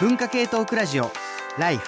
文化系トークラジオライフ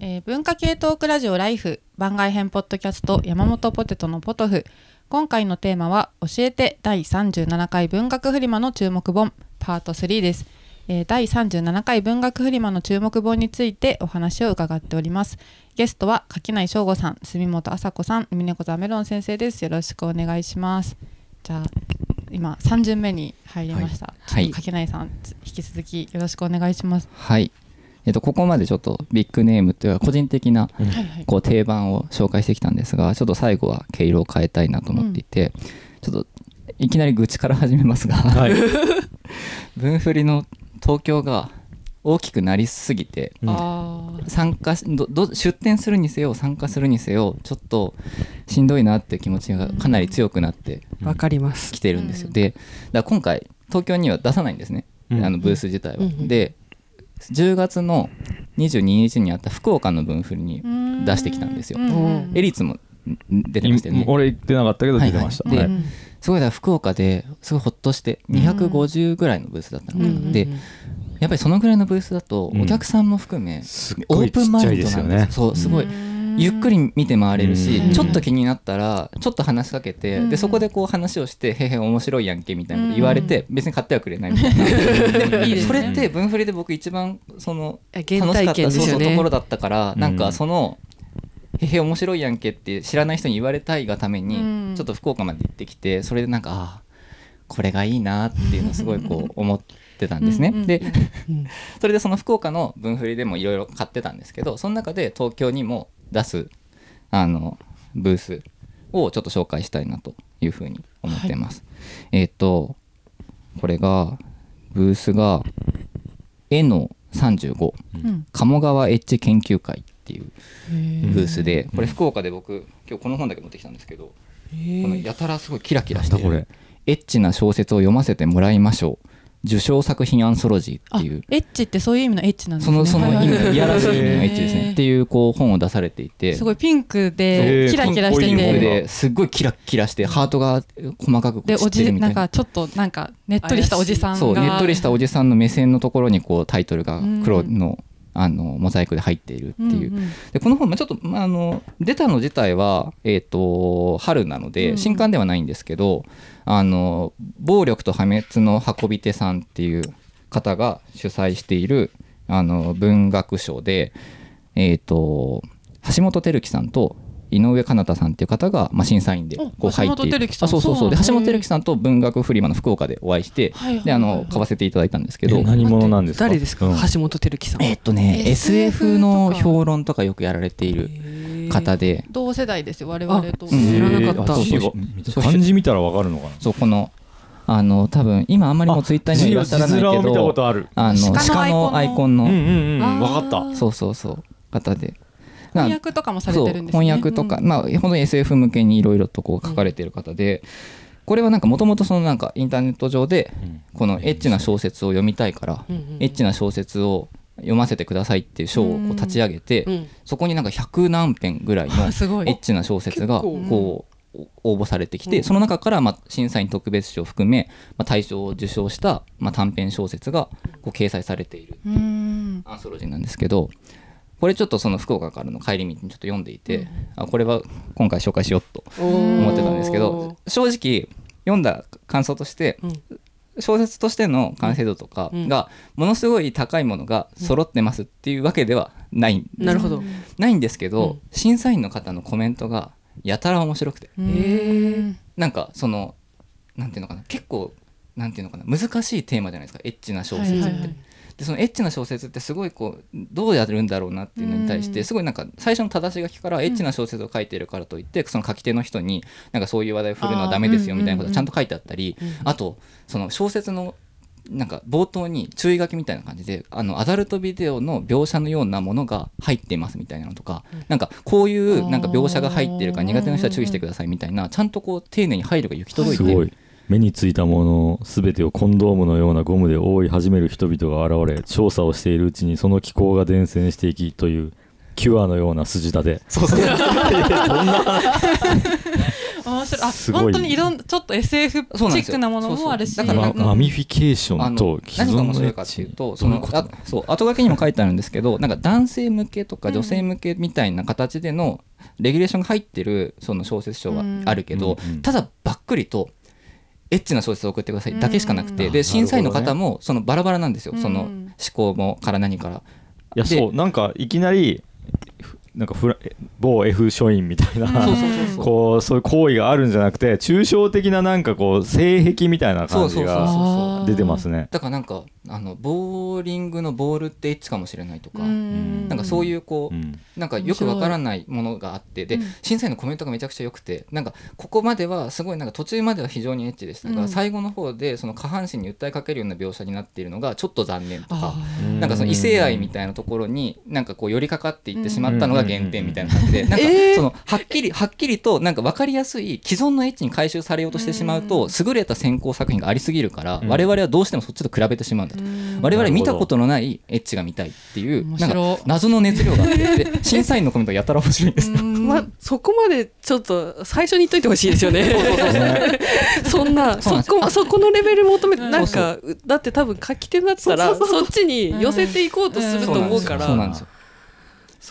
えー文化系トークラジオライフ番外編ポッドキャスト山本ポテトのポトフ。今回のテーマは教えて第37回文学フリマの注目本パート3です、えー第37回文学フリマの注目本についてお話を伺っております。ゲストは柿内翔吾さん住本麻子さん海猫座メロン先生です。よろしくお願いします。じゃあ今3巡目に入りました、はい。ちょっと柿内さん引き続きよろしくお願いします、はい。えっと、ここまでちょっとビッグネームというか個人的なこう定番を紹介してきたんですがちょっと最後は毛色を変えたいなと思っていて、ちょっといきなり愚痴から始めますが、はい。分振りの東京が大きくなりすぎてうん。参加しどど出店するにせよ参加するにせよちょっとしんどいなって気持ちがかなり強くなってわかります。きてるんですよ、うん。でだ今回東京には出さないんですね、うん。あのブース自体は、で10月の22日にあった福岡の分振りに出してきたんですよ。エリツもん出てましたよね。俺言ってなかったけど出てました。はいはい。すごいだから福岡ですごいほっとして250ぐらいのブースだったのかな、うん。でやっぱりそのぐらいのブースだとうん。お客さんも含めオープンマインドなんです。そうすごい。うん。ゆっくり見て回れるし、うん。ちょっと気になったらちょっと話しかけて、うん。でそこでこう話をして「へへ面白いやんけ」みたいなこと言われて、別に買ってはくれないみたいな。それって分振りで僕一番そのいや原体験ですそうそうところだったから、うん。なんかその「へへ面白いやんけ」って知らない人に言われたいがために、うん。ちょっと福岡まで行ってきてそれでなんかああこれがいいなっていうのをすごいこう思ってたんですね。うんうんでうん。それでその福岡の分振りでもいろいろ買ってたんですけどその中で東京にも出すあのブースをちょっと紹介したいなというふうに思ってます。えっ、とこれがブースが絵の35うん。鴨川エッジ研究会っていうブースでこれ福岡で僕今日この本だけ持ってきたんですけどこのやたらすごいキラキラしてる。エッチな小説を読ませてもらいましょう受賞作品アンソロジーあっていう。エッチってそういう意味のエッチなんですね。そのその意味はいやらしい意味のエッチですね。っていうこう本を出されていて。すごいピンクでキラキラしてて。ねですっごいキラキラしてハートが細かくこう散ってでおじなんかちょっとなんかねっとりしたおじさんが。そうねっとりしたおじさんの目線のところにこうタイトルが黒のあのモザイクで入っているっていう。うんうん。でこの本、まあ、ちょっと、まあ、あの出たの自体は、えー、と春なのうんで新刊ではないんですけど、あの暴力と破滅の運び手さんっていう方が主催しているあの文学賞で、えー、と橋本照樹さんと井上かなたさんっていう方が、まあ、審査員でおこう入っている。橋本照樹さん。あそうそうそう。で橋本照樹さんと文学フリマの福岡でお会いして、であの買わせていただいたんですけど。え何者なんですか？誰ですか、うん。橋本照樹さんえっとね SF の評論とかよくやられている方で。で、同世代ですよ我々と。うん。知らなかった。えーあそうそう。漢字見たらわかるのかな？そうこのあの多分今あんまりもうツイッターにはいらっしゃらないけどとあの鹿鹿の。のアイコンの、うんうんうんあーわかった。そうそうそう。方で翻訳とかもされてるんですね。翻訳とか、うん。まあ本当に SF 向けにいろいろとこう書かれている方で、これはなんかもともとそのなんかインターネット上でこのエッチな小説を読みたいから、エッチな小説を読ませてくださいっていう賞をこう立ち上げて、うんそこになんか100何編ぐらいのあすごい。エッチな小説がこう応募されてきて、うん。その中からまあ審査員特別賞を含め、まあ、大賞を受賞したまあ短編小説がこう掲載されているうん。アンソロジーなんですけどこれちょっとその福岡からの帰り道にちょっと読んでいて、あこれは今回紹介しようと思ってたんですけど正直読んだ感想としてうん。小説としての完成度とかがものすごい高いものが揃ってますっていうわけではないんです。なるほど、ないんですけど、うん。審査員の方のコメントがやたら面白くて。なんかそのなんていうのかな結構なんていうのかな難しいテーマじゃないですか。エッチな小説って、はいはいはいでそのエッチな小説ってすごいこうどうやるんだろうなっていうのに対してうん。すごいなんか最初の正し書きからエッチな小説を書いてるからといってその書き手の人になんかそういう話題を振るのはダメですよみたいなことがちゃんと書いてあったりうんあとその小説のなんか冒頭に注意書きみたいな感じであのアダルトビデオの描写のようなものが入っていますみたいなのとか、なんかこういうなんか描写が入ってるから苦手な人は注意してくださいみたいなちゃんとこう丁寧に配慮が行き届いて目についたもの全てをコンドームのようなゴムで覆い始める人々が現れ調査をしているうちにその機構が伝染していきというキュアのような筋立て。そうそう。あ 面白い。あすごい本当にいろんちょっと SF チックなものもあるし。だからママミフィケーショあンとの何が面白いかっていうとそのあそう後書きにも書いてあるんですけどなんか男性向けとか女性向けみたいな形でのレギュレーションが入ってるその小説書はあるけど、ただばっくりとエッチな小説を送ってください。だけしかなくて、うん。で審査員の方もそのバラバラなんですよ、うん。その思考もから何から。いやでそうなんかいきなりふなんかフラ某 F 書院みたいな、そうそうそうそう。こうそういう行為があるんじゃなくて抽象的ななんかこう性癖みたいな感じそうそうそうがそう。出てますね。だからなんかあのボーリングのボールってエッチかもしれないとか、うん。なんかそういうこう、うん。なんかよくわからないものがあって。で、うん審査員のコメントがめちゃくちゃ良くて。なんかここまではすごいなんか途中までは非常にエッチでしたが、うん。最後の方でその下半身に訴えかけるような描写になっているのがちょっと残念とか。なんかその異性愛みたいなところになんかこう寄りかかっていってしまったのが原点みたいな感じで。なんかそのはっきりはっきりとなんか分かりやすい既存のエッチに回収されようとしてしまうと優れた先行作品がありすぎるからうん。我々はどうしてもそっちと比べてしまうんだと。うん。我々見たことのないエッチが見たいっていうなんか謎の熱量があってで 審査員のコメントがやたら面白いんですよ。うん。ま、そこまでちょっと最初に言っといてほしいですよね。そんなそこそこのレベル求めてうん。なんかだって多分書き手だったらそっちに寄せていこうとすると思うから。そうなんですよ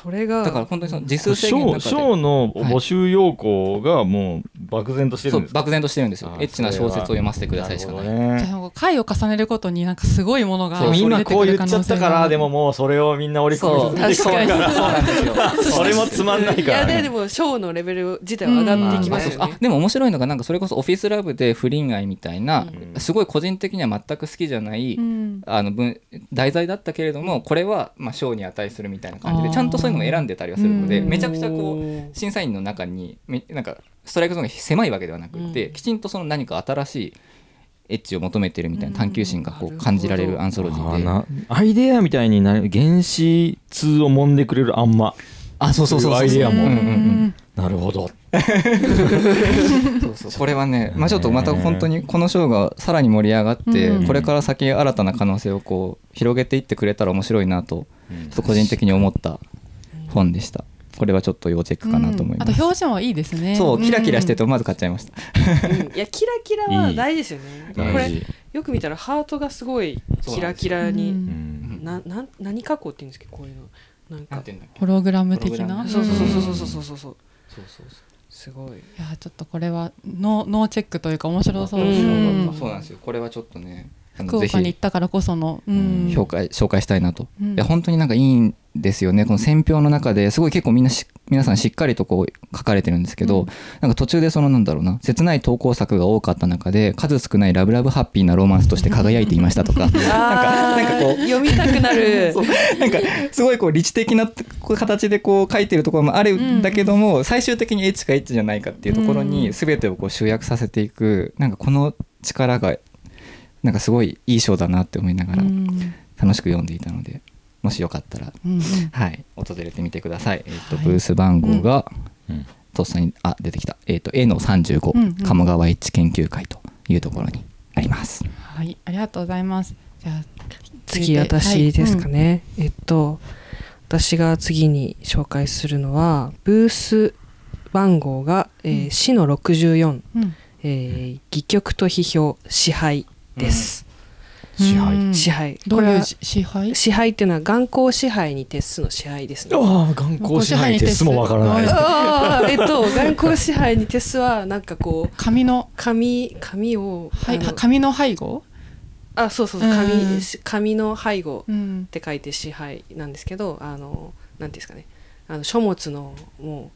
それがだから本当にその時数制限の中で。ショーの募集要項がもう漠然としてるですか？そうん漠然としてるんですよ。あエッチな小説を読ませてくださいしかないね。じゃあ回を重ねることになんかすごいものがそう今出てくるこう言っちゃったからでももうそれをみんな織り込み確かに。そうなんですよ。それもつまんないいやからね。ででもショーのレベル自体は上がっていきますよね。あでも面白いのがなんかそれこそオフィスラブで不倫愛みたいな、うん。すごい個人的には全く好きじゃない、うん。あの文題材だったけれどもこれはまあ賞に値するみたいな感じでちゃんとそういうのを選んでたりはするのでうん。めちゃくちゃこう審査員の中にめなんかストライクゾーンが狭いわけではなくて、うん。きちんとその何か新しいエッジを求めてるみたいな探求心がこう感じられるアンソロジーで。アイデアみたいになる原子通を揉んでくれるあんま。あそうそうそうそう。アイデアも。うんうんうん。なるほど。そうそう。これはね、まあ、ちょっとまた本当にこの賞がさらに盛り上がって、うん。これから先新たな可能性をこう広げていってくれたら面白いなとちょっと個人的に思った本でした。これはちょっと要チェックかなと思います、あと表紙もいいですね。そうキラキラしてて思わず買っちゃいました、うん。いやキラキラは大事ですよね。これ大事。よく見たらハートがすごいキラキラうにんななん何加工って言うんですけどこういうの。なんか。ホログラム的な？そうそうそうそううん。そうそうそうそうそう。そうそうすごい。いやちょっとこれはノーノーチェックというか面白そう。そう。なんですよ。これはちょっとね福岡に行ったからこその、うん。紹介紹介したいなと、うん。いや本当になんかいいんですよね。この選評の中ですごい結構みんなし皆さんしっかりとこう書かれてるんですけど、うん。なんか途中でそのなんだろうな切ない投稿作が多かった中で数少ないラブラブハッピーなロマンスとして輝いていましたとか なんかこう読みたくなる。なんかすごいこう理知的な形でこう書いてるところもあるん。だけども、最終的にエッチかエッチじゃないかっていうところうん。に全てをこう集約させていくなんかこの力がなんかすごいいい賞だなって思いながらうん。楽しく読んでいたのでもしよかったら、うんうん。はい、訪れてみてください。えっとはいブース番号が、うん。とっさにあ出てきた、えっと A の35、うんうん。鴨川エッチ研究会というところにあります。はいありがとうございます。じゃあ次私ですかね、えっと私が次に紹介するのはブース番号が、えーうん。死の64、うん。えー戯曲と批評支配です、支配うん。支配。どういうこれはし支配？支配っていうのは眼光支配に徹すの支配ですね。ああ眼光支配ってすもわからない。あーえっと眼光支配に徹すはなんかこう紙の紙紙を、はい紙の背後？あそうそうそううん。紙紙の背後うん。って書いて支配なんですけどあのなんていうんですかね。あの書物のも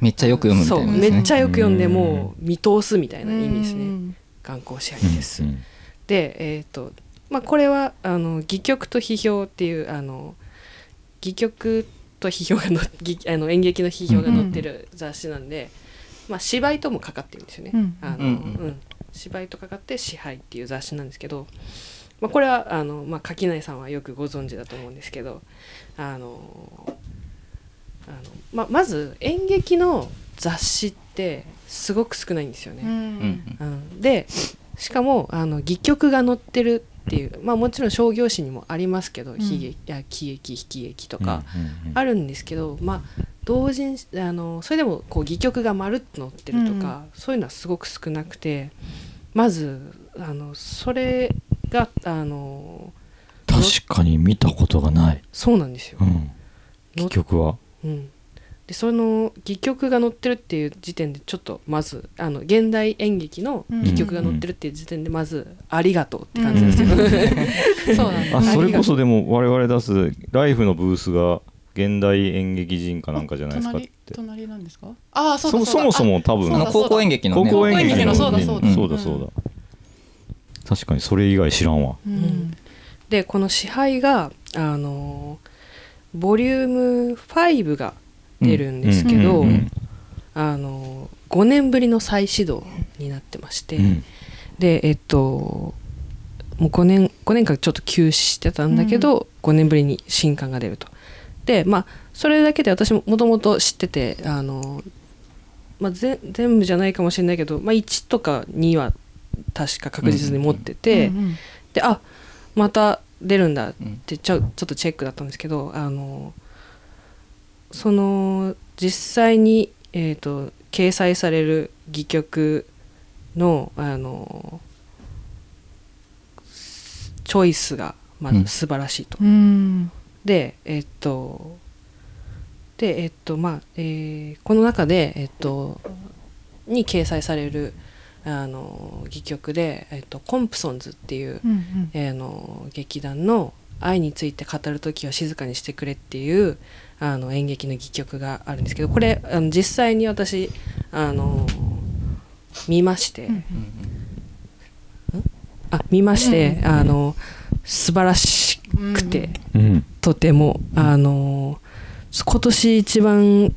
めっちゃよく読むみたいなそうことですね。めっちゃよく読んでうん。もう見通すみたいな意味ですね。うん。眼光支配です、うん。でえっ、とまあこれはあの戯曲と批評っていうあの戯曲と批評がの戯あの演劇の批評が載ってる雑誌なんで、まあ芝居ともかかってるんですよね、うん。あのうんうんうん。芝居とかかって支配っていう雑誌なんですけど、まあ、これはあの、まあ、垣内さんはよくご存知だと思うんですけどあのあの、ままず演劇の雑誌ってすごく少ないんですよね。うんうん。うん。でしかもあの戯曲が載ってるっていうまあもちろん商業誌にもありますけど、ん。悲劇や喜劇悲劇とかあるんですけど、まあ同時にあのそれでもこう戯曲がまるっと載ってるとか、そういうのはすごく少なくてまずあのそれがあの確かに見たことがない、そうなんですよ。う。ん、戯曲は。うん、でその戯曲が載ってるっていう時点でちょっとまずあの現代演劇の戯曲が載ってるっていう時点でまずありがとうって感じですよ。そうなんだあそれこそでも我々出すライフのブースが現代演劇人かなんかじゃないですかって。隣隣なんですか？ああそうそだそうだ。そもそも多分。高校演劇のね。高校演劇の。そうだねそうだ。そうだそうだ。確かにそれ以外知らんわ。うん。でこの支配があのボリューム5が出るんですけど、うんうんあの5年ぶりの再始動になってまして、うん。でえっともう5年 ,5 年間ちょっと休止してたんだけど、5年ぶりに新刊が出ると。でまあそれだけで私ももともと知っててあの、まあ、ぜ全部じゃないかもしれないけど、まあ、1とか2は確か確実に持ってて、うんうん。であまた出るんだっうん。てちょちょっとチェックだったんですけどあのその実際に、えー、と掲載される戯曲のあのチョイスがまず素晴らしいと。うん。でえっとでえっとまあ、えーこの中でえっとに掲載されるあの戯曲で、えっと、コンプソンズっていう、うんうん。えーあの劇団の「愛について語る時は静かにしてくれ」っていうあの演劇の戯曲があるんですけどこれあの実際に私あの見まして、うんあ見まして、うんあの素晴らしくて、うん。とてもあの今年一番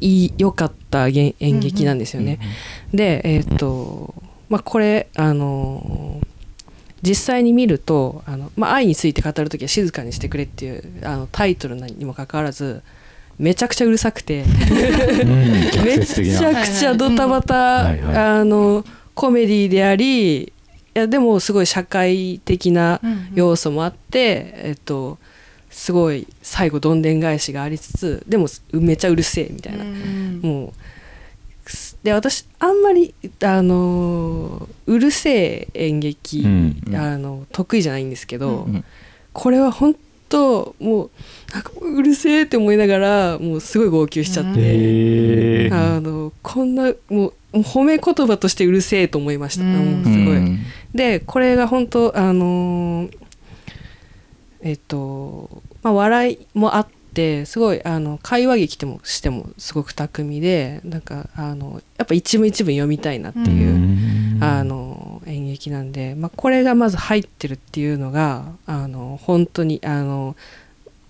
いい良かった演演劇なんですよね。でえっ、とまあこれあの実際に見るとあの、まあ、愛について語る時は静かにしてくれっていうあのタイトルにもかかわらずめちゃくちゃうるさくてうん逆 めちゃくちゃドタバタ、はいはい。あのコメディでありいやでもすごい社会的なうん要素もあって、えっとすごい最後どんでん返しがありつつでもめちゃうるせえみたいな、うんもうすで私あんまりあのうるせえ演劇、うん。あの得意じゃないんですけど、うん。これは本当もうなんかうるせえって思いながらもうすごい号泣しちゃって、へえあのこんなもうもう褒め言葉としてうるせえと思いました、うん。もうすごい。うん。でこれが本当あのーえっと、まあ、笑いもあってすごいあの会話劇ともしてもすごく巧みでなんかあのやっぱ一文一文読みたいなっていう、あの演劇なんで、まあ、これがまず入ってるっていうのがあの本当にあの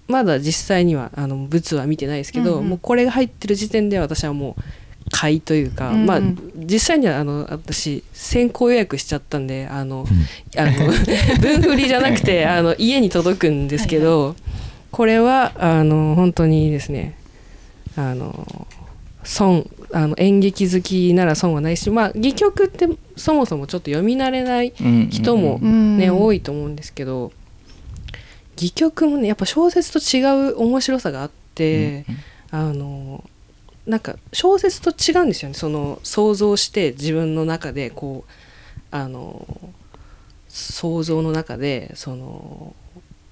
まだ実際にはあの物は見てないですけど、うんうん。もうこれが入ってる時点で私はもう買いというか、うんうん。まあ実際にはあの私先行予約しちゃったんであの、あの 分振りじゃなくてあの家に届くんですけど、これはあの本当にですね。あの損あの演劇好きなら損はないしまあ戯曲ってそもそもちょっと読み慣れないうん人もうん。ね、多いと思うんですけど戯曲もねやっぱ小説と違う面白さがあって、あのなんか小説と違うんですよね。その想像して自分の中でこうあの想像の中でその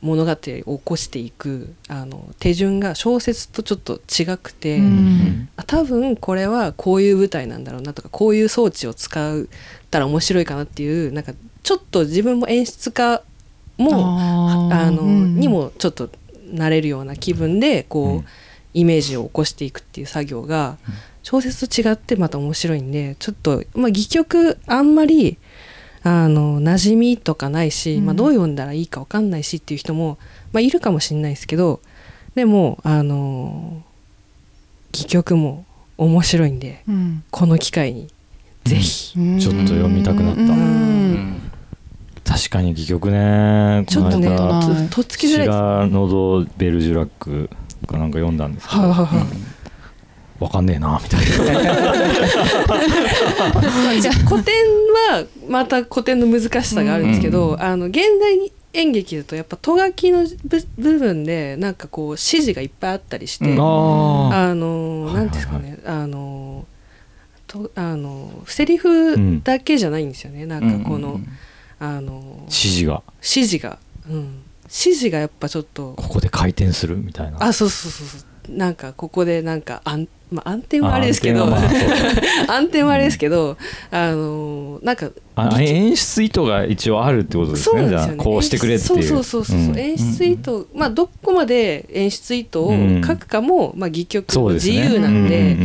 物語を起こしていくあの手順が小説とちょっと違くて、うん。あ多分これはこういう舞台なんだろうなとかこういう装置を使ったら面白いかなっていうなんかちょっと自分も演出家もあの、うん。にもちょっとなれるような気分でこう、うん。イメージを起こしていくっていう作業が小説と違ってまた面白いんでちょっと、まあ、戯曲あんまりあの馴染みとかないし、うん。まあ、どう読んだらいいか分かんないしっていう人も、まあ、いるかもしれないですけどでもあの戯曲も面白いんでうん。この機会にぜひ、ちょっと読みたくなった。うん。うん。確かに戯曲ね。ちょっとねこの間ととっつきづらいです。シラノド・ベルジュラックかなんか読んだんですけど、はいはいはいわかんねえなみたいな。じゃあ古典はまた古典の難しさがあるんですけど、うんあの現代演劇だとやっぱとがきの部部分でなんかこう指示がいっぱいあったりして、うん。ああのはいはいはい。なんていうんですかね、あのとあのセリフだけじゃないんですよね、なんかこの、うんあの指示が。指示が、うん、指示がやっぱちょっと。ここで回転するみたいな。あそうそうそうそうなんかここでなんか暗,、まあ、暗転はあれですけどあ暗転はまあれですけど、あ のなんかあ演出意図が一応あるってことですね。じゃあこうしてくれっていう。そうそうそうそう、う。ん。演出意図、まあどこまで演出意図を書くかも、まあ戯曲の自由なんで、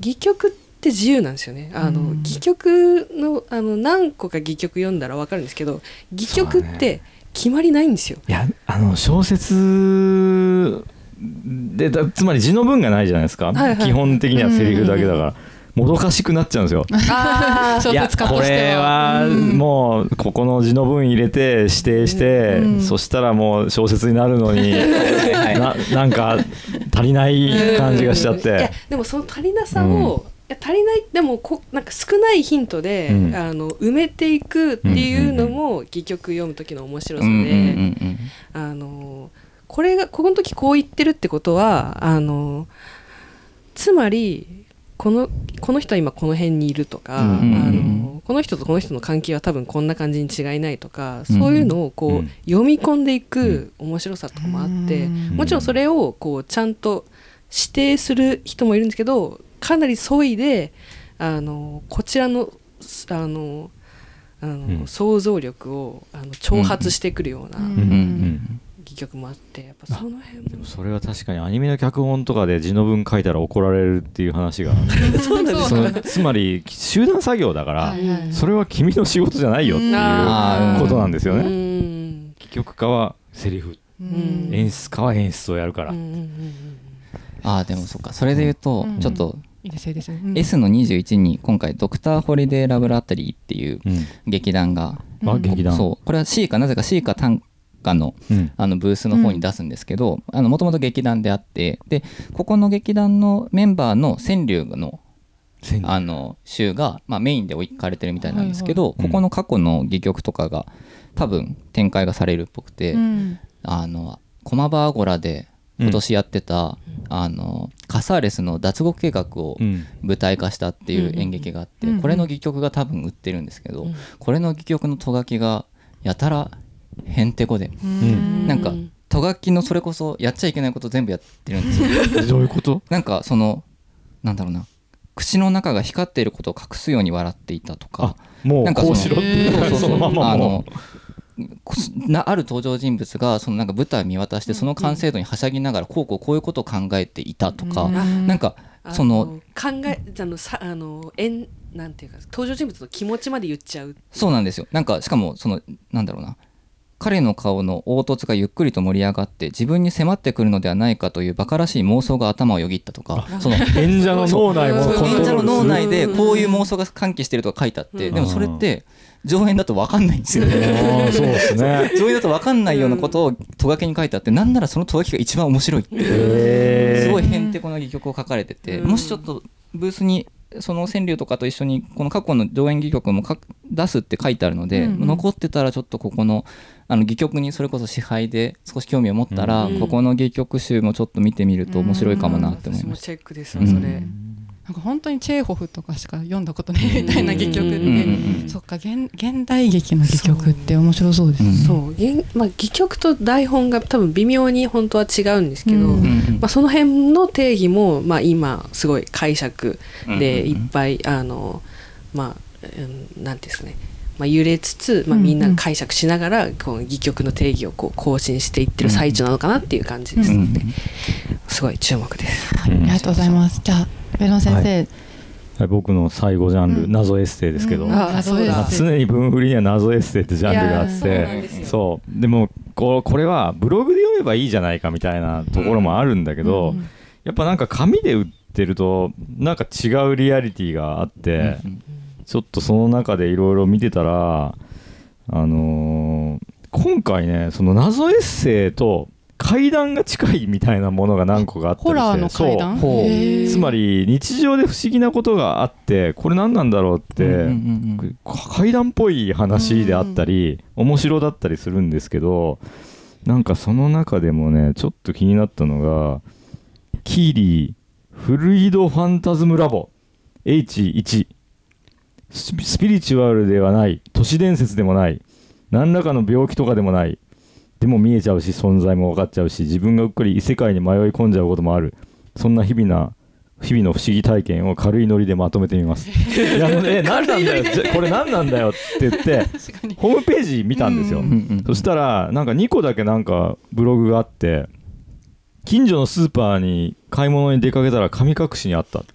戯曲って自由なんですよね。あの、うん戯曲のあの何個か戯曲読んだら分かるんですけど戯曲って決まりないんですよ。いやあの小説でだつまり字の文がないじゃないですか、はいはい。基本的にはセリフだけだから、もどかしくなっちゃうんですよ。いやこれはもうここの字の文入れて指定して、うんそしたらもう小説になるのに はい。ななんか足りない感じがしちゃっいやて。でもその足りなさを、いや足りないでもこなんか少ないヒントで、うん。あの埋めていくっていうのも戯曲読む時の面白さで、うんうんうんあのこれがこの時こう言ってるってことはあのつまりこのこの人は今この辺にいるとか、あのこの人とこの人の関係は多分こんな感じに違いないとかそういうのをこう、うん。読み込んでいく面白さとかもあって、うん。もちろんそれをこうちゃんと指定する人もいるんですけどかなり削いであのこちらのあのあの、うん。想像力をあの挑発してくるようなうんうんうん戯曲もあってやっぱその辺も。でもそれは確かにアニメの脚本とかで字の文書いたら怒られるっていう話が。そうなんですつまり集団作業だから、それは君の仕事じゃないよっていうことなんですよね。うん。戯曲家はセリフ、うん。演出家は演出をやるから。ああでもそっか。それで言うと、うん。ちょっといいですよいいですよ、うん。S の21に今回「ドクター・ホリデー・ラブラトリー」っていううん。劇団が、うんあ劇団。そう。これは C かなぜか C か短歌のうん。あのブースの方に出すんですけどもともと劇団であってでここの劇団のメンバーの川柳の千あの週が、まあ、メインで置かれてるみたいなんですけど、はいはいここの過去の戯曲とかが多分展開がされるっぽくて、うん。あの駒場アゴラで今年やってた、あのカサーレスの脱獄計画をうん。舞台化したっていう演劇があって、うん。これの戯曲が多分売ってるんですけど、うん。これの戯曲のとがきがやたらへんてこで、うん。なんかとがきのそれこそやっちゃいけないこと全部やってるんですよ。どういうこと？なんかそのなんだろうな。口の中が光っていることを隠すように笑っていたとか。もうなんかそのこうしろって。いうそうそうそう。そ のままあ。ものこなある登場人物がそのなんか舞台を見渡してその完成度にはしゃぎながらこうこうこういうことを考えていたとか、うん。なんかあその考えあのさあのえんなんていうか登場人物の気持ちまで言っちゃう。そうなんですよ。なんかしかもそのなんだろうな彼の顔の凹凸がゆっくりと盛り上がって自分に迫ってくるのではないかという馬鹿らしい妄想が頭をよぎったとかそのう演者の脳内も演者の脳内でうんこういう妄想が喚起してるとか書いてあってうん。でもそれって上演だと分かんないんですよね。そうですね。上演だと分かんないようなことをとがきに書いてあってなんならそのとがきが一番面白いってすごいへんてこな戯曲を書かれてて、うん。もしちょっとブースにその川柳とかと一緒にこの過去の上演戯曲もか出すって書いてあるので、うんうん。残ってたらちょっとここのあの戯曲にそれこそ支配で少し興味を持ったら、うん。ここの戯曲集もちょっと見てみると面白いかもなって思いました。チェックですうんわそれ、なんか本当にチェーホフとかしか読んだことないみたいな戯曲って、うんうんうんそっか現現代劇の戯曲って面白そうですね。そう。現まあ戯曲と台本が多分微妙に本当は違うんですけど、うんうんうん。まあ、その辺の定義も、まあ、今すごい解釈でいうんうんうん。っぱい、あのまあ、うん、なんていうんですかね、まあ、揺れつつ、まあ、うんうん。みんなが解釈しながら、この戯曲の定義をこう更新していってる最中なのかなっていう感じですうんので、すごい注目です。はい、ありがとうございます。じゃあベロン先生、はい。僕の最後ジャンル、うん。謎エッセイですけど、うん。常に文振りには謎エッセイってジャンルがあって。そうでもこう。これはブログで読めばいいじゃないかみたいなところもあるんだけど、うん。やっぱなんか紙で売ってるとなんか違うリアリティがあって、うん。ちょっとその中でいろいろ見てたらあのー今回ねその謎エッセイと階段が近いみたいなものが何個かあったりして。ホラーの階段？そう。ほうへー。つまり日常で不思議なことがあってこれ何なんだろうって、うんうんうん階段っぽい話であったり、面白だったりするんですけどなんかその中でもねちょっと気になったのがキーリーフルイドファンタズムラボ H1 スピスピリチュアルではない都市伝説でもない何らかの病気とかでもないでも見えちゃうし存在も分かっちゃうし自分がうっかり異世界に迷い込んじゃうこともある。そんな日々な日々の不思議体験を軽いノリでまとめてみます。いやもうえ何なんだよ。これ何なんだよって言ってホームページ見たんですよ、ううんうんそしたらなんか2個だけなんかブログがあって近所のスーパーに買い物に出かけたら神隠しにあった。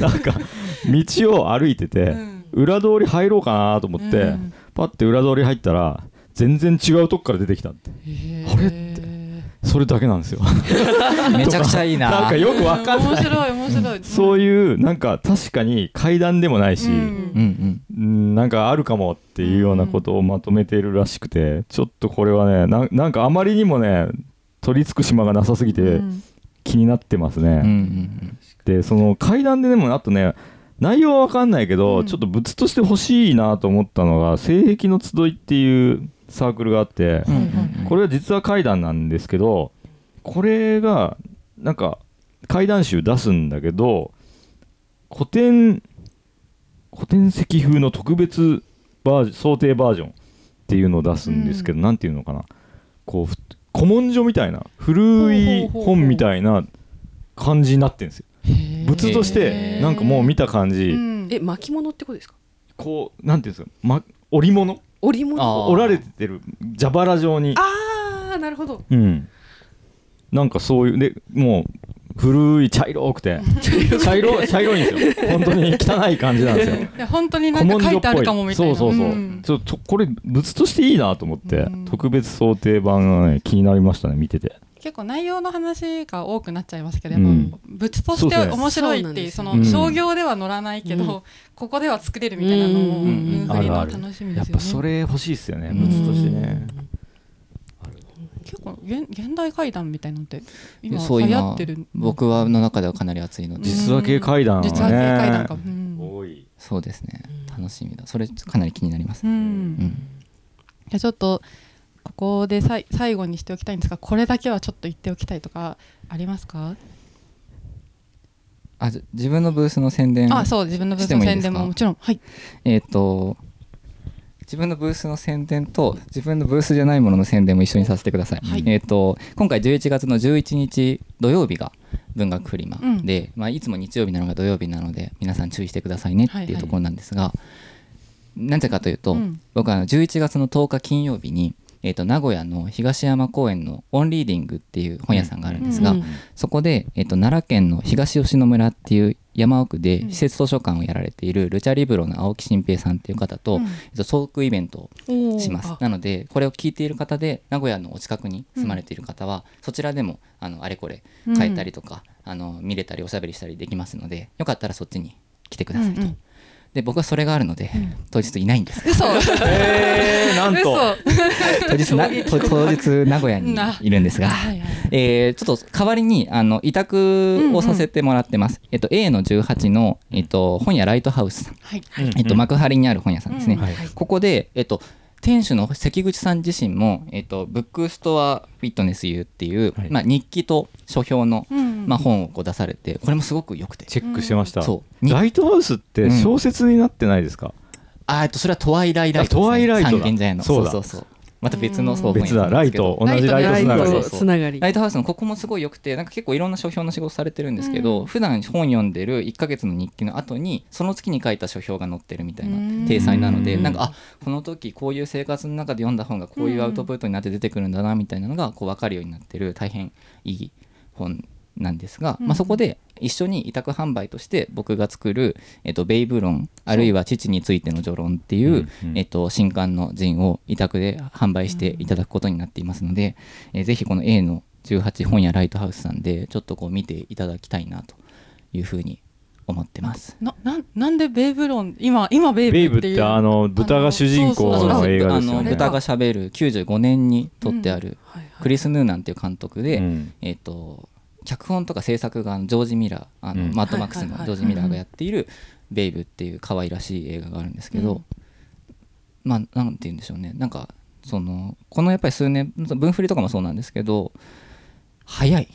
なんか道を歩いてて、うん。裏通り入ろうかなと思って、うんパッて裏通り入ったら全然違うとこから出てきたって。あれって。それだけなんですよ。めちゃくちゃいいな。なんかよくわかんない。面白い面白い。そういうなんか確かに階段でもないし、うん。うん。うんうんなんかあるかもっていうようなことをまとめているらしくてちょっとこれはねななんかあまりにもね取り付く島がなさすぎてうん。気になってますね、うんうんでその階段ででもあとね内容は分かんないけど、うん。ちょっと物として欲しいなと思ったのが性癖の集いっていうサークルがあって、これは実は階段なんですけどこれがなんか階段集出すんだけど古典古典石風の特別バージ想定バージョンっていうのを出すんですけど、なんていうのかな。こうふ古文書みたいな古い本みたいな感じになってるんですよへー。物としてなんかもう見た感じ、うん。え巻物ってことですか？こうなんていうんですか、ま、織物？織物？織られてる蛇腹状に。ああなるほど。うん。なんかそういうでもう古い茶色くて。茶色茶色いんですよ。本当に汚い感じなんですよ。いや本当になんか書いてあるかもみたいな。そうそうそう、ん。ちょっとこれ物としていいなと思って、うん。特別想定版がね気になりましたね見てて結構内容の話が多くなっちゃいますけど、うん。やっぱ物として面白いっていうその商業では乗らないけど、うん。ここでは作れるみたいなのもうん。文振りの楽しみですよねやっぱそれ欲しいですよねうん。物としてね。結構現現代怪談みたいなのって今そう流行今ってる僕はの中ではかなり熱いので。実話系怪談はね実話系怪談。か、うん。多い。そうですね。楽しみだ。それかなり気になりますううん。ん。じゃあちょっとここでさい最後にしておきたいんですがこれだけはちょっと言っておきたいとかありますか、あじ自分のブースの宣伝あそう自分のブースの宣伝ももちろん。はい。えっ、と自分のブースの宣伝と自分のブースじゃないものの宣伝も一緒にさせてください。はい。えっ、と今回11月の11日土曜日が文学フリマうん。で、まあ、いつも日曜日なのが土曜日なので皆さん注意してくださいねってはいはい。いうところなんですが、なぜかというと、うん。僕はあの11月の10日金曜日に、えー、と名古屋の東山公園のオンリーディングっていう本屋さんがあるんですが、うんそこで、えっと奈良県の東吉野村っていう山奥でうん。施設図書館をやられているルチャリブロの青木新平さんっていう方と、うん。えっと、トークイベントをします。あなのでこれを聞いている方で名古屋のお近くに住まれている方は、そちらでもあのあれこれ買えたりとか、あの見れたりおしゃべりしたりできますのでよかったらそっちに来てくださいと、うんうんで僕はそれがあるので、当日いないんです。嘘。えー、なんと。嘘。当日なと当日名古屋にいるんですが、はいはい。えーちょっと代わりにあの委託をさせてもらってます、えっと、A の18の、えっと、本屋ライトハウスさん、はい。うんえっと、幕張にある本屋さんですね、ここで、えっと、店主の関口さん自身も、えっと、ブックストアフィットネス U っていう、はい。まあ、日記と書評の、うんまあ、本をこう出されてこれもすごく良くて。チェックしてました、そう。にライトハウスって小説になってないですか、あえっとそれはトワイライライトです、ね、あトワイライトだ。三軒茶屋の。そうだ。そうそうそうまた別の別だ。ライト。同じライトつながり。ライトハウスのここもすごい良くてなんか結構いろんな書評の仕事されてるんですけど、うん。普段本読んでる1ヶ月の日記の後にその月に書いた書評が載ってるみたいうん。な体裁なのでうん。なんかあこの時こういう生活の中で読んだ本がこういうアウトプットになって出てくるんだなみたいなのがこう分かるようになってる大変いい本なんですが、うん。まあ、そこで一緒に委託販売として僕が作る「えっと、ベイブ論」あるいは「父についての序論」っていう、うんうんえっと、新刊の陣を委託で販売していただくことになっていますので、えーぜひこの A の18本屋ライトハウスさんでちょっとこう見ていただきたいなというふうに思ってます。ななんなんでベイブ論今今ベイベイブっブっていうてあの豚が主人公の映画あですよね。の豚がしゃべる95年に撮ってあるはいはい。クリス・ヌーナンっていう監督で、うん。えっ、と脚本とか制作がジョージ・ミラーあの、うん。マッドマックスはいはいはい。のジョージ・ミラーがやっている「ベイブ」っていう可愛らしい映画があるんですけど、まあなんて言うんでしょうね。なんかそのこのやっぱり数年分振りとかもそうなんですけど早い。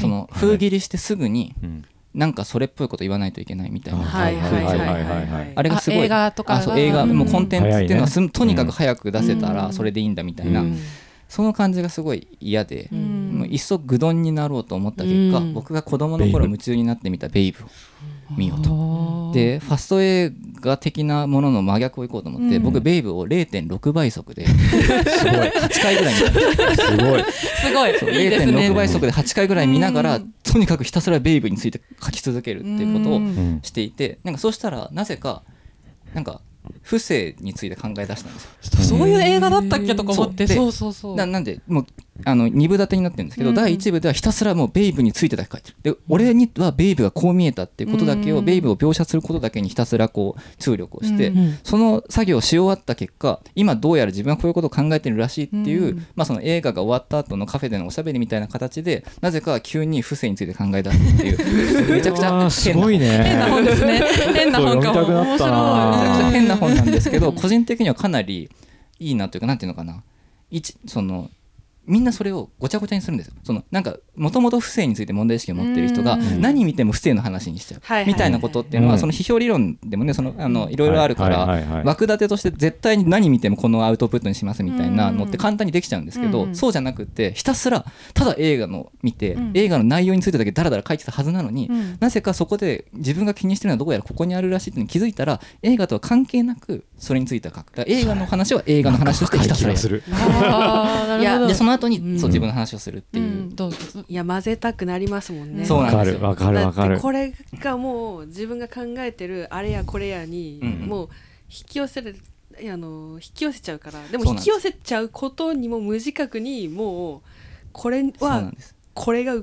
その封切りしてすぐにうん。なんかそれっぽいこと言わないといけないみたいな。はいはいはいはいはい。はいはいあれがすごい。あ映画とかがあそう映画うん。もうコンテンツっていうのはす、とにかうんく早く出せたうんらそれでいいんだみたいな、うん。その感じがすごい嫌で、うんいっそ愚鈍になろうと思った結果、うん。僕が子供の頃夢中になってみたベイブを見ようと。とでファスト映画的なものの真逆をいこうと思って、うん。僕ベイブを0.6倍速で8回ぐらい見た。すごい。すごい。そういいですね。0.6倍速で8回ぐらい見ながら、うん。とにかくひたすらベイブについて書き続けるっていうことをしていてなんかそうしたらなぜかなんか不正について考え出したんですよ。そういう映画だったっけとか思って。そう。でそうそうそう。ななんでもうあの2部立てになってるんですけど、うん第1部ではひたすらもうベイブについてだけ書いてる。で俺にはベイブがこう見えたっていうことだけを、うんベイブを描写することだけにひたすらこう注力をして、うんその作業をし終わった結果今どうやら自分はこういうことを考えてるらしいっていう、うんまあ、その映画が終わった後のカフェでのおしゃべりみたいな形でなぜか急に不正について考え出すっていう。めちゃくちゃ変なごいね。変な本。ですね。変な本かもめちゃくちゃ変な本なんですけどうん。個人的にはかなりいいなというかなんていうのかな。一そのみんなそれをごちゃごちゃにするんですよ。そのなんかもともと不正について問題意識を持ってる人がうん。何見ても不正の話にしちゃう、みたいなことっていうのは、うん。その批評理論でもねそのあのいろいろあるから、枠立てとして絶対に何見てもこのアウトプットにしますみたいなのって簡単にできちゃうんですけど、うん。そうじゃなくってひたすらただ映画の見て、うん。映画の内容についてだけダラダラ書いてたはずなのに、うん。なぜかそこで自分が気にしてるのはどうやらここにあるらしいって気づいたら映画とは関係なくそれについては書く。映画の話は映画の話としてひたすらやる後に、うん。そう自分の話をするっていう、うん。どうぞいや混ぜたくなりますもんね。そうわなんですよ。かるわかるわかる。これがもう自分が考えてるあれやこれやにもう引き寄せるあの引き寄せちゃうからでも引き寄せちゃうことにも無自覚にもうこれはこれが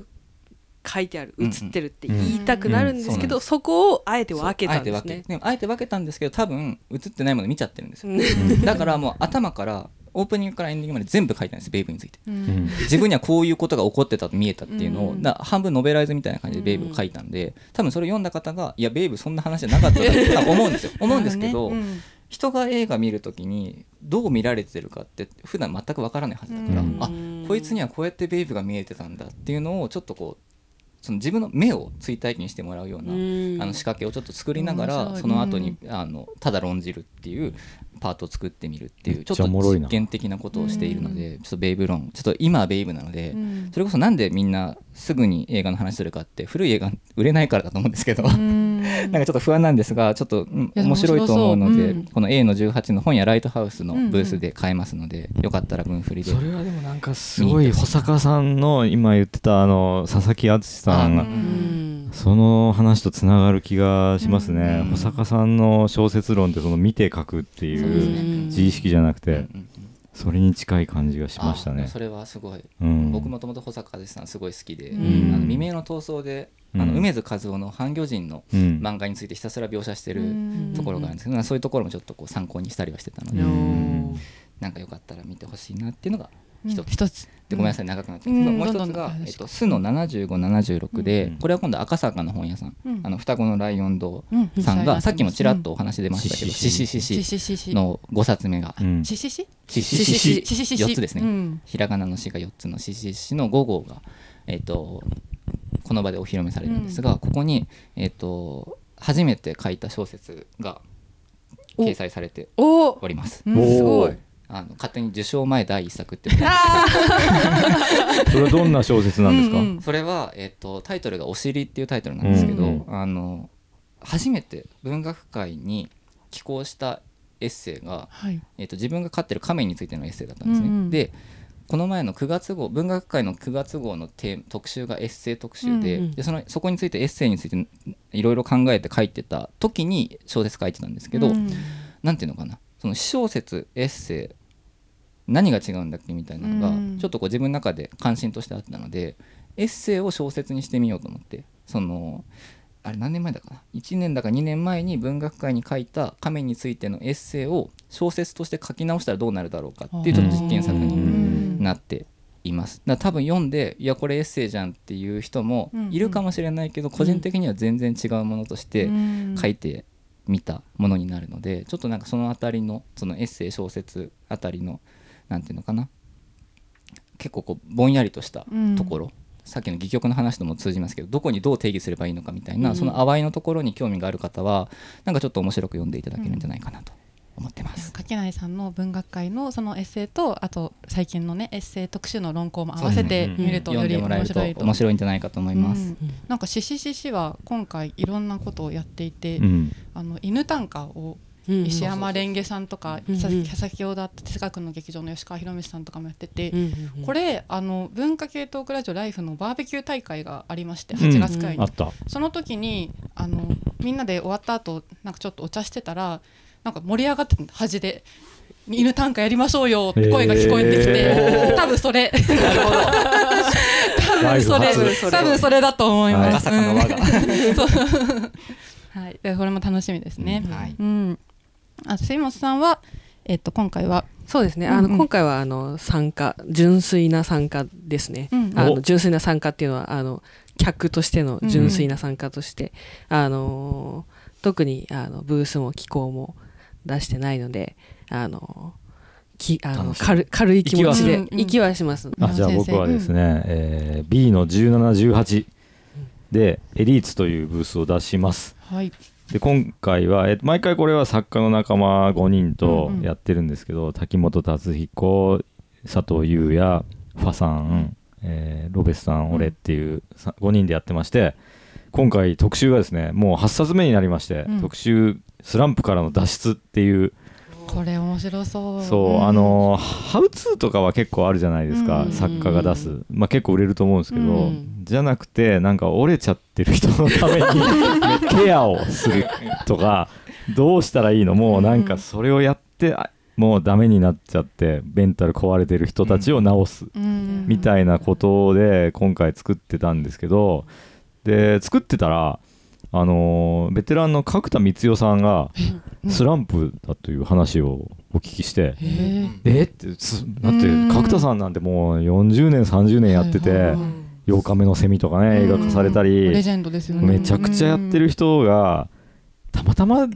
書いてあるうんうん。映ってるって言いたくなるんですけど、うん。そこをあえて分けたんですね。け。でもあえて分けたんですけど多分映ってないもの見ちゃってるんですよ。うん。だからもう頭からオープニングからエンディングまで全部書いたんですベイブについて。ううん。ん自分にはこういうことが起こってたと見えたっていうのを、半分ノベライズみたいな感じでベイブを書いたんで、多分それ読んだ方がいやベイブそんな話じゃなかっただろうって多分思うんですよ 思うんですけど、うん。人が映画見るときにどう見られてるかって普段全くわからないはずだから、うん。あこいつにはこうやってベイブが見えてたんだっていうのをちょっとこうその自分の目を追体験してもらうような、うん。あの仕掛けをちょっと作りながらその後に、あのただ論じるっていうパートを作ってみるっていうちょっと実験的なことをしているので、ちょっとベイブ論ちょっと今はベイブなので、うん。それこそなんでみんなすぐに映画の話するかって古い映画売れないからだと思うんですけど、うんなんかちょっと不安なんですがちょっと、面白いと思うのでううん。この A の18の本やライトハウスのブースで買えますので、よかったら分振りで。それはでもなんかすごい保坂さんの今言ってたあの佐々木敦さんがううん。んその話とつながる気がしますね、うん。保坂さんの小説論ってその見て書くっていう自意識じゃなくてうんうんうん。それに近い感じがしましたね。あそれはすごい、うん。僕もともと保坂さんすごい好きで、うん。あの未明の闘争で、あうん。の梅津和夫の半魚人のうん。漫画についてひたすら描写してるうん。ところがあるんですけど、そういうところもちょっとこう参考にしたりはしてたので、うん。なんかよかったら見てほしいなっていうのが一つ、うん。一つ。でごめんなさい長くなってうん。ますけど、もう一つがどんどん「えっと、スの7576で」うん。これは今度赤坂の本屋さん、うん。あの双子のライオン堂うんさんが、うん。さっきもちらっとお話出ましたけど「シシシシシシしシしし」の5冊目がうんしししシシシシシしししし4つですね、うんひらがなの詩が4つのシシシの5号が、えっとこの場でお披露目されるんですが、ここに、えっと初めて書いた小説が掲載されてお。おります。うんおーすごい。あの勝手に受賞前第一作って それはどんな小説なんですか、うんうん。それは、えっとタイトルが「お尻」っていうタイトルなんですけど、うん。あの初めて文学界に寄稿したエッセイが、はい。えっと自分が飼ってる亀についてのエッセイだったんですね。うんうん。でこの前の9月号文学界の9月号のテーマ特集がエッセイ特集で,、うんうんでそのそこについてエッセイについていろいろ考えて書いてた時に小説書いてたんですけど、うん。なんていうのかなその私小説エッセイ何が違うんだっけみたいなのが、うん。ちょっとこう自分の中で関心としてあったのでエッセイを小説にしてみようと思ってそのあれ何年前だかな1年だか2年前に文学界に書いた亀についてのエッセイを小説として書き直したらどうなるだろうかっていうちょっと実験作うにんなっています。だ多分読んでいやこれエッセイじゃんっていう人もいるかもしれないけど、個人的には全然違うものとして書いてみたものになるのでちょっとなんかそのあたりのそのエッセイ小説あたりのなんていうのかな。結構こうぼんやりとしたところ、さっきの戯曲の話とも通じますけどどこにどう定義すればいいのかみたいな、うん。その淡いのところに興味がある方はなんかちょっと面白く読んでいただけるんじゃないかなと思ってます。柿内さんの文学界のそのエッセイとあと最近のねエッセイ特集の論考も合わせて見るとより読んでもらえると面白いと面白いんじゃないかと思います。うん。なんかししししは今回いろんなことをやっていて、うん。あの犬短歌をうん石山蓮華さんとか、うんさ先ほどあった哲学の劇場の吉川博道さんとかもやってて、うんうんうん。これあの文化系トークラジオライフのバーベキュー大会がありましてうん8月くらいに、あった。その時にあのみんなで終わった後なんかちょっとお茶してたらなんか盛り上がってた端で「犬短歌やりましょうよ」って声が聞こえてきて、へー。多分それ。多分それ。多分それだと思いま赤す。坂の輪が。うん。そう。はい、でこれも楽しみですね。はい。うん、あ杉本さんはえっと今回は？そうですね。あの、うん。うん今回はあの参加純粋な参加ですね。うん。あお。の純粋な参加っていうのはあの客としての純粋な参加として、あの特にあのブースも機構も出してないので、あのきあの軽軽い気持ちで行きはします。あじゃあ僕はですね、えー B の1718でエリーツというブースを出します。はい。で今回は、え毎回これは作家の仲間5人とうんうん。やってるんですけど、滝本達彦佐藤優也ファさん、えーロベスさん、うん俺っていうさ5人でやってまして今回特集がですねもう8冊目になりまして、うん。特集「スランプからの脱出」っていう。これ面白そう。そう、ん。あのハウツーとかは結構あるじゃないですか、うん。作家が出す、まあ、結構売れると思うんですけど、うん。じゃなくてなんか折れちゃってる人のために ケアをするとかどうしたらいいの？もうなんかそれをやってあもうダメになっちゃってメンタル壊れてる人たちを治すうん。みたいなことで今回作ってたんですけどで作ってたらあのーベテランの角田光代さんがスランプだという話をお聞きして、へー。え？ってすだってうん。角田さんなんてもう40年30年やっててはいはい「8日目のセミ」とかね映画化されたりレジェンドですよね。めちゃくちゃやってる人がたまたま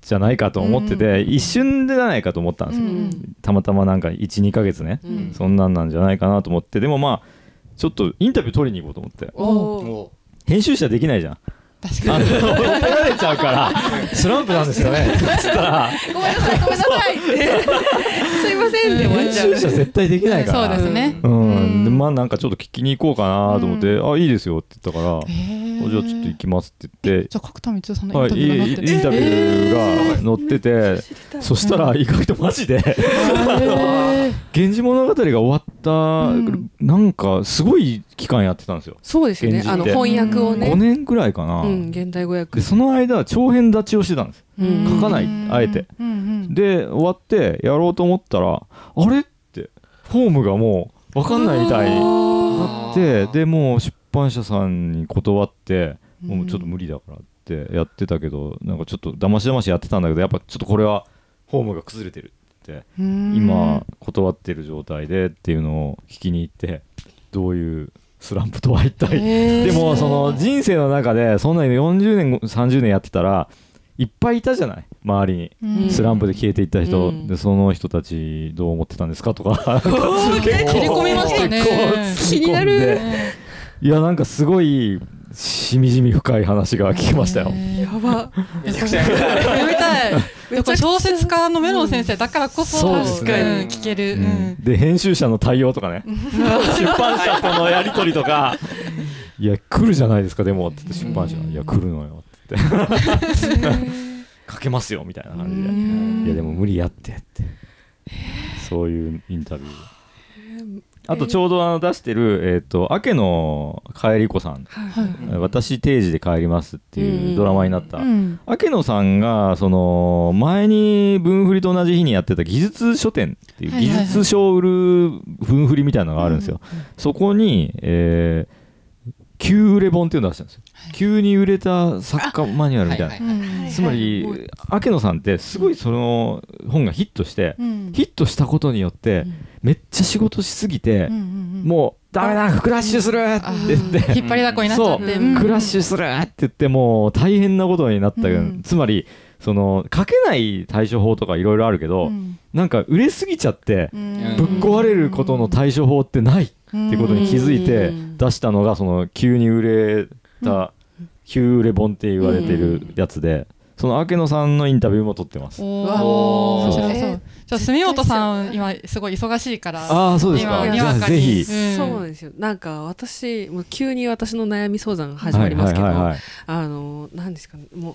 じゃないかと思ってて一瞬でじゃないかと思ったんですよ。うん。たまたまなんか12ヶ月ねうん。そんなんなんじゃないかなと思ってでもまあちょっとインタビュー取りに行こうと思って。おー編集者できないじゃん。確かに。あの怒られちゃうから。スランプなんですよね。つったらごめんなさいごめんなさい。すいませんで終わっ編ちゃう。集者絶対できないから。そうですね。うん、でうん。まあなんかちょっと聞きに行こうかなと思って「あいいですよ」って言ったから「へー。おじゃあちょっと行きます」って言って。じゃあ角田光代さんのイはい、ンタビューが載ってる？インタビューが載ってて、そしたら意外とマジでへー「源氏物語」が終わった、うん。なんかすごい期間やってたんですよ、そうですよね。あの翻訳をうんね。5年ぐらいかな、うん、現代語訳。で。その間は長編立ちをしてたんです。うん。書かないあえて。で終わってやろうと思ったらあれってフォームがもう分かんないみたいになってでもう出版社さんに断ってもうちょっと無理だからってやってたけどなんかちょっとだましだましやってたんだけどやっぱちょっとこれはフォームが崩れてるってうん。今断ってる状態でっていうのを聞きに行ってどういうスランプとは一体？へー。でもその人生の中でそんなに40年30年やってたらいっぱいいたじゃない？周りに。うん。スランプで消えていった人、うん。でその人たちどう思ってたんですか？とか。切り込みましたね気になる。いやなんかすごいしみじみ深い話が聞けましたよ。やば。めちゃくちゃ読みたい。やっぱ小説家のメロン先生だからこそ、そうですね。うん聞ける。うん。で編集者の対応とかね。出版社とのやり取りとか「いや来るじゃないですかでも」って出版社。が「いや来るのよ」って。言って「書けますよ」みたいな感じで。うん。いやでも無理やってって。そういうインタビュー。あとちょうどあの出してるえっと明野帰り子さん。はい私定時で帰りますっていうドラマになった。うん。明野さんがその前に文振りと同じ日にやってた技術書店っていう技術書を売る文振りみたいなのがあるんですよ。そこに、えー急売れ本っていうのを出したんですよ、急に売れた作家マニュアルみたいな、はいはいうん。つまり、もう明野さんってすごいその本がヒットして、うん。ヒットしたことによって、めっちゃ仕事しすぎて、うんうんうんもうダメだクラッシュするって言って、引っ張りだこになっちゃって、クラッシュするって言ってもう大変なことになったうん。つまりその書けない対処法とかいろいろあるけど、うん。なんか売れすぎちゃってうん。ぶっ壊れることの対処法ってないってことに気づいてうん。出したのがその急に売れた急売れ本って言われてるやつでその明野さんのインタビューも取ってます。おうわお面白えそう。じゃあ住本さん今すごい忙しいから。ああそうですか。今じゃあにわかに。ぜひ。うん。そうなんですよ。なんか私もう急に私の悩み相談始まりますけど、あの何ですかねもう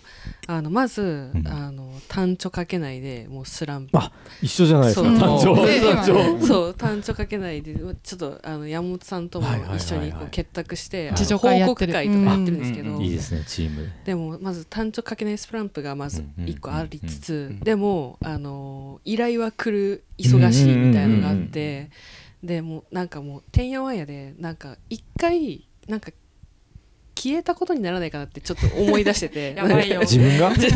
あのまず、ん。あの単調書けないでもうスランプ。あ一緒じゃないですかそう。単調。で 単調。そう単調書けないでちょっとあの山本さんとも一緒にこう結託して、報告会とかやってるんですけど、うんいいですねチーム。ででもまず単調書けないスランプがまずうん一個ありつつ、うんでもあの依頼は来る忙しいみたいなのがあって、でもうなんかもうてんやわんやでなんか一回なんか消えたことにならないかなってちょっと思い出してて。やばいよ。自分が？自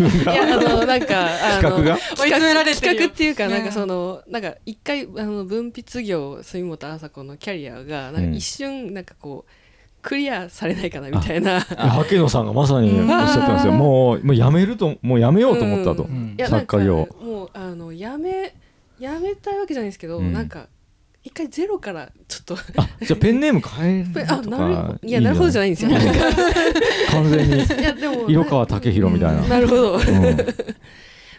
分いがやあのなんかあの企画が？追い詰められてる企よ画っていうか、ねなんかそのなんか一回あの文筆業住本麻子のキャリアがなんか一瞬なんかこう、クリアされないかなみたいな。明野さんがまさにおっしゃってますよ。うん。もうもうやめるともうやめようと思ったと、作家業。もうあのやめやめたいわけじじゃないですけど、うん。なんか一回ゼロからちょっと。あじゃあペンネーム変える あとなるほかどいやなるほどじゃないんですよ。なん。か完全に。いやでも色川武宏みたいな。なるほど。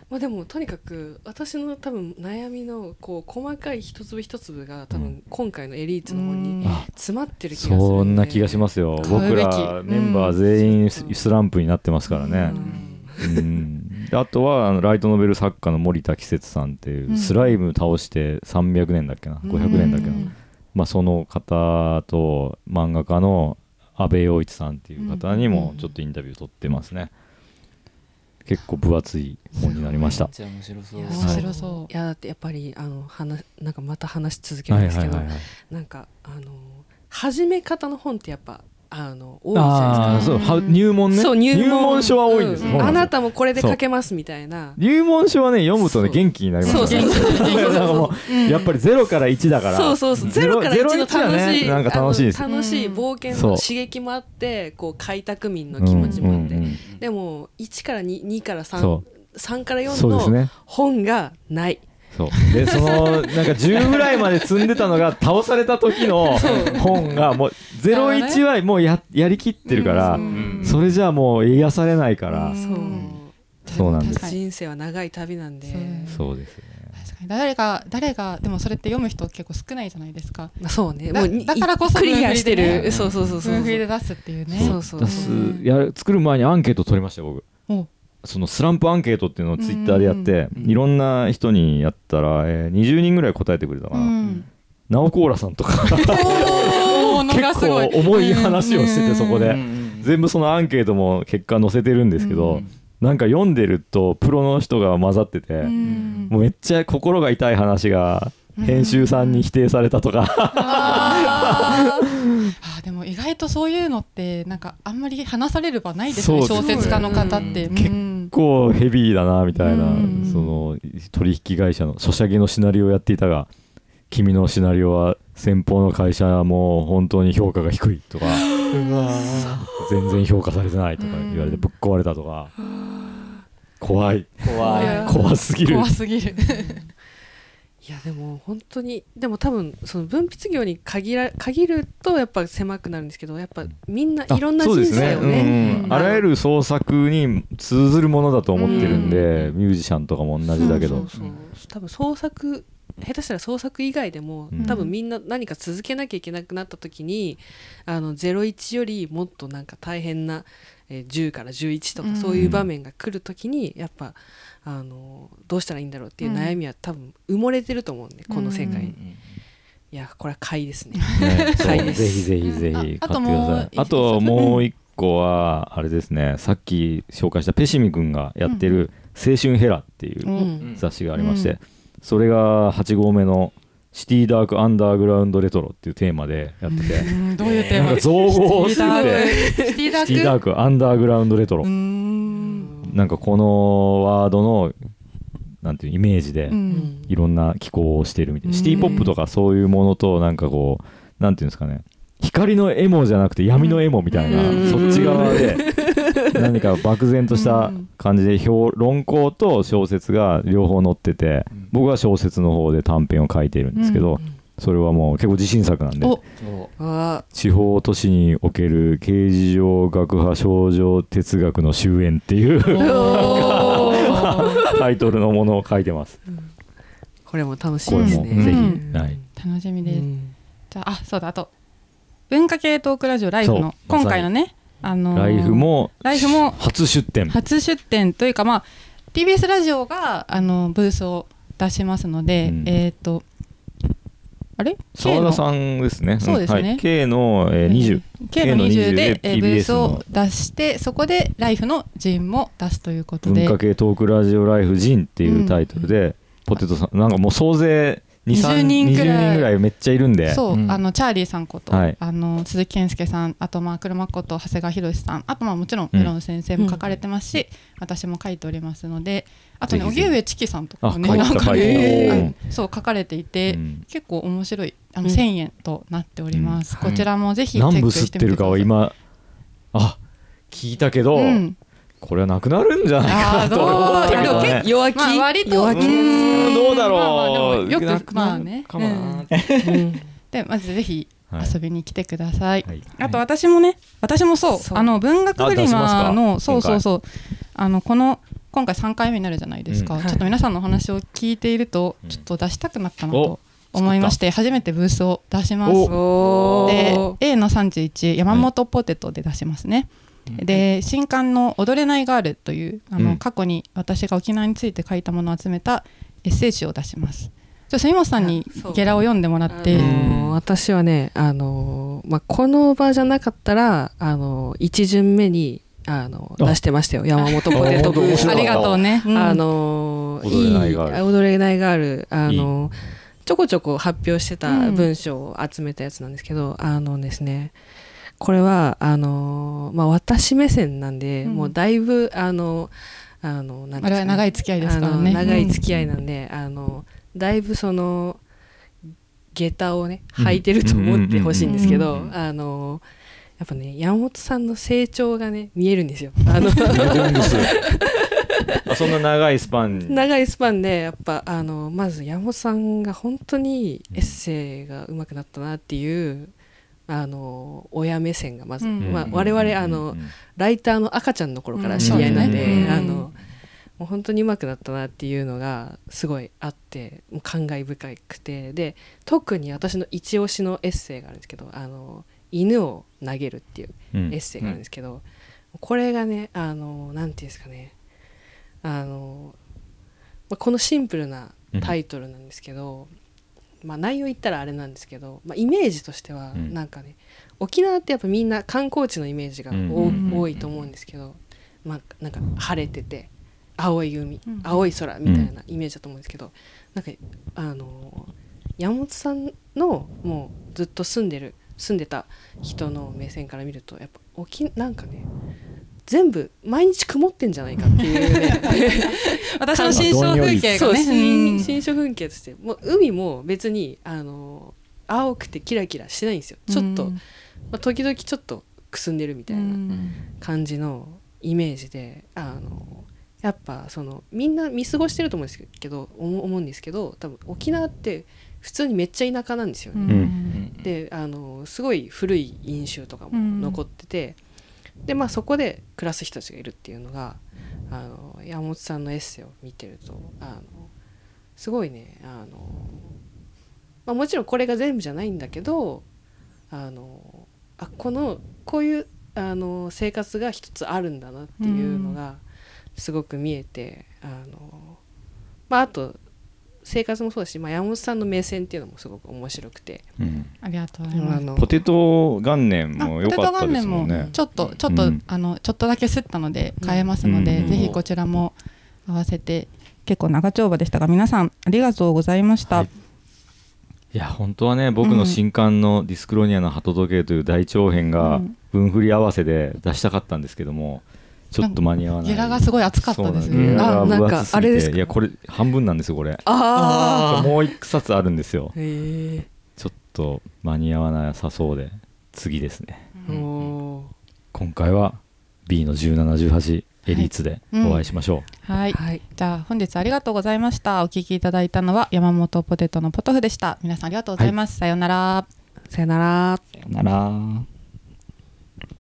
うんまあでもとにかく私の多分悩みのこう細かい一粒一粒が多分今回のエリートの本にあ詰まってる気がするんで。そんな気がしますよ。僕らメンバー全員ススランプになってますからね。うん。うん。であとはあのライトノベル作家の森田季節さんっていううん。スライム倒して300年だっけな？500年だっけな？うん。まあその方と漫画家の阿部陽一さんっていう方にもちょっとインタビュー取ってますね結構分厚い本になりました。めっちゃ面白そう。いや面白そう。い。やだってやっぱりあの話なんかまた話し続けるはいんですけど、はいはいはいなんかあの始め方の本ってやっぱあの多いじゃないですか。ああそうは入門ね。そう入門。書は多いん。ですあなたもこれで書けますみたいな。入門書はね読むとねそう元気になりますそうそうそう。なんかもうやっぱりゼロから1だから。そうそうそう。ゼロから1の楽しい、なんか楽しい楽しい冒険そうの刺激もあってこう開拓民の気持ちもあって、うんうんうんでも1から2からそ33から4のそうですね。本がない。そう。でそのなんか10ぐらいまで積んでたのが倒された時の 本がもう01はもうややりきってるからうん。それじゃあもう癒されないから。うん。そう。そうなんです。人生は長い旅なんで、そうそうですね。誰が誰がでもそれって読む人結構少ないじゃないですか。まあ、そうね。だもうにだからこそクリアしてる、そうそうそうそう文振りで出すっていうね。そうそう出す。やる作る前にアンケート取りましたよ僕。おそのスランプアンケートっていうのをツイッターでやってうん。いろんな人にやったら、えー20人ぐらい答えてくれたかうな、ん。ナオコーラさんとか。結すごい構重い話をしててそこで。うん全部そのアンケートも結果載せてるんですけど、うん。なんか読んでるとプロの人が混ざってて、うん。もうめっちゃ心が痛い話が編集さんに否定されたとか、あ でも意外とそういうのってなんかあんまり話される場ないですね小説家の方って、結構ヘビーだなみたいな、うん。その取引会社のソシャゲのシナリオをやっていたが君のシナリオは先方の会社も本当に評価が低いとか全然評価されてないとか言われてぶっ壊れたとか。怖い。怖い。怖すぎる。怖すぎるいやでも本当にでも多分その文筆業に限ら限るとやっぱ狭くなるんですけどやっぱみんないろんな人生をねうん。うん。あらゆる創作に通ずるものだと思ってるんで、ミュージシャンとかも同じだけど。多分創作下手したら創作以外でも、うん。多分みんな何か続けなきゃいけなくなった時にあの01よりもっとなんか大変な、えー10から11とうん。かそういう場面が来る時にやっぱあのどうしたらいいんだろうっていう悩みは多分埋もれてると思うんでこの世界に、うんいやこれは買いですね。買いです。ぜひぜひぜひ買ってくだああともうさいあともう一個はあれですね。さっき紹介したペシミ君がやってる「青春ヘラ」っていう雑誌がありまして、それが8号目のシティダークアンダーグラウンドレトロっていうテーマでやってて。う んどういうテーマ？なんか造語をすぎてシティダーク。シティダーク。アンダーグラウンドレトロ。うーんなんかこのワードのなんていうイメージでうん。いろんな機構をしてるみたいな、うん。シティポップとかそういうものとなんかこうなんていうんですかね。光のエモじゃなくて闇のエモみたいな、うん。そっち側で何か漠然とした感じで評論考と小説が両方載ってて僕は小説の方で短編を書いているんですけど、それはもう結構自信作なんで。地方都市における刑事上学派少女哲学の終焉っていう タイトルのものを書いてます。これも楽しこれみですね。もぜひ、うん。はい、楽しみです、うん。じゃああそうだ。あと文化系トークラジオライフの今回のねあのーライフもライフも初出展初出展というかまあ TBS ラジオがあのブースを出しますので、うん。えっ、とあれ？澤田さんですね。そうですね。はい、K の、えー、20。K の K の20 20で TBS をの出してそこでライフの陣も出すということで。文化系トークラジオライフジンっていうタイトルで、ポテトさんなんかもう総勢2 20 3人くらい。20人ぐらいめっちゃいるんで。そう、うん。あのチャーリーさんこと、はい。あの鈴木健介さんあとまあ車こと長谷川博さんあとまあもちろんメロン先生も書かれてますし、私も書いておりますのであとね荻上チキさんとかもねなんかねそう書かれていて、うん。結構面白いあのうん。1000円となっております、うん。こちらもぜひチェッ何部クしてみてください。吸ってるかは今あ聞いたけど、うん、これはなくなるんじゃないかなと思ったけどね弱気、まあ割と弱気？どうだろう。まあまあでもよくまあね。かもなうん。でまずぜひはい。遊びに来てください、はい。あと私もね私もそう。そう。あの文学フリマのそうそう今回。そうあのこの今回3回目になるじゃないですか、うん。ちょっと皆さんのお話を聞いていると、うんちょっと出したくなったなと思いまして初めてブースを出します。お。でー A の31山本ポテトで出しますね、で新刊の「踊れないガール」というあの、うん。過去に私が沖縄について書いたものを集めたエッセイ集を出します。じゃあ住本さんにゲラを読んでもらって、あのー私はね、あのーまあ、この場じゃなかったら、あのー一巡目に、あの出してましたよ。山本ポテトブースありがとうね、うん。あのー踊れないガール。いい踊れないガール。あのーちょこちょこ発表してた文章を集めたやつなんですけど、あのですねこれはあのーまあ私目線なんで、うん。もうだいぶあのあのなんですかね。あれは長い付き合いですからね。あの長い付き合いなんで、あのだいぶその下駄をねうん。履いてると思ってほしいんですけど、うんあのやっぱね山本さんの成長がね見えるんですよ。あの あそんな長いスパン。に長いスパンでやっぱあのまず山本さんが本当にエッセイが上手くなったなっていうあの親目線がまず、うん。まあ、我々あのライターの赤ちゃんの頃から知り合いなんで、うん。あのもう本当に上手くなったなっていうのがすごいあってもう感慨深くて。で特に私の一押しのエッセイがあるんですけど「あの犬を投げる」っていううん。エッセイがあるんですけど、これがねあのなんていうんですかね。あの、まあ、このシンプルなタイトルなんですけど、まあ、内容言ったらあれなんですけど、まあ、イメージとしてはうん。なんかね、沖縄ってやっぱみんな観光地のイメージが多,、うん多いと思うんですけど、まあ、なんか晴れてて青い海、うん青い空みたいなイメージだと思うんですけど、なんかあの山本さんのもうずっと住んでる住んでた人の目線から見るとやっぱ沖なんかね全部毎日曇ってんじゃないかっていうね。私の新象風景がね。うん。新新象風景としてもう海も別にあの青くてキラキラしてないんですよ。ちょっと、うんまあ、時々ちょっとくすんでるみたいな感じのイメージであのやっぱそのみんな見過ごしてると思うんですけど思思うんですけど多分沖縄って普通にめっちゃ田舎なんですよね。うん。であのすごい古い飲酒とかも残ってて、でまあそこで暮らす人たちがいるっていうのがあの山本さんのエッセイを見てるとあのすごいねあの、まあ、もちろんこれが全部じゃないんだけどあのあこのこういうあの生活が一つあるんだなっていうのがすごく見えて、あのまああと生活もそうだし、まあ、山本さんの目線っていうのもすごく面白くて。うん。ありがとうございます。あのポテト元年あも良かったですもんね。ポテト元年もちょっとちょっと、うん。あのちょっとだけ吸ったので変えますので、うん。ぜひこちらも合わせて結構長丁場でしたが皆さんありがとうございました、はい。いや本当はね僕の新刊の「ディスクロニアの鳩時計」という大長編がうん。分振り合わせで出したかったんですけどもちょっと間に合わないゲラがすごい熱かったですね。あなんかあれですか？いやこれ半分なんですよこれ。あもう一冊あるんですよ。あへえちょっと間に合わなさそうで。次ですね。今回は B の1718エリーツでお会いしましょう、はい。はい。じゃあ本日ありがとうございました。お聞きいただいたのは山本ポテトのポトフでした。皆さんありがとうございます、さようなら。さよなら。さよなら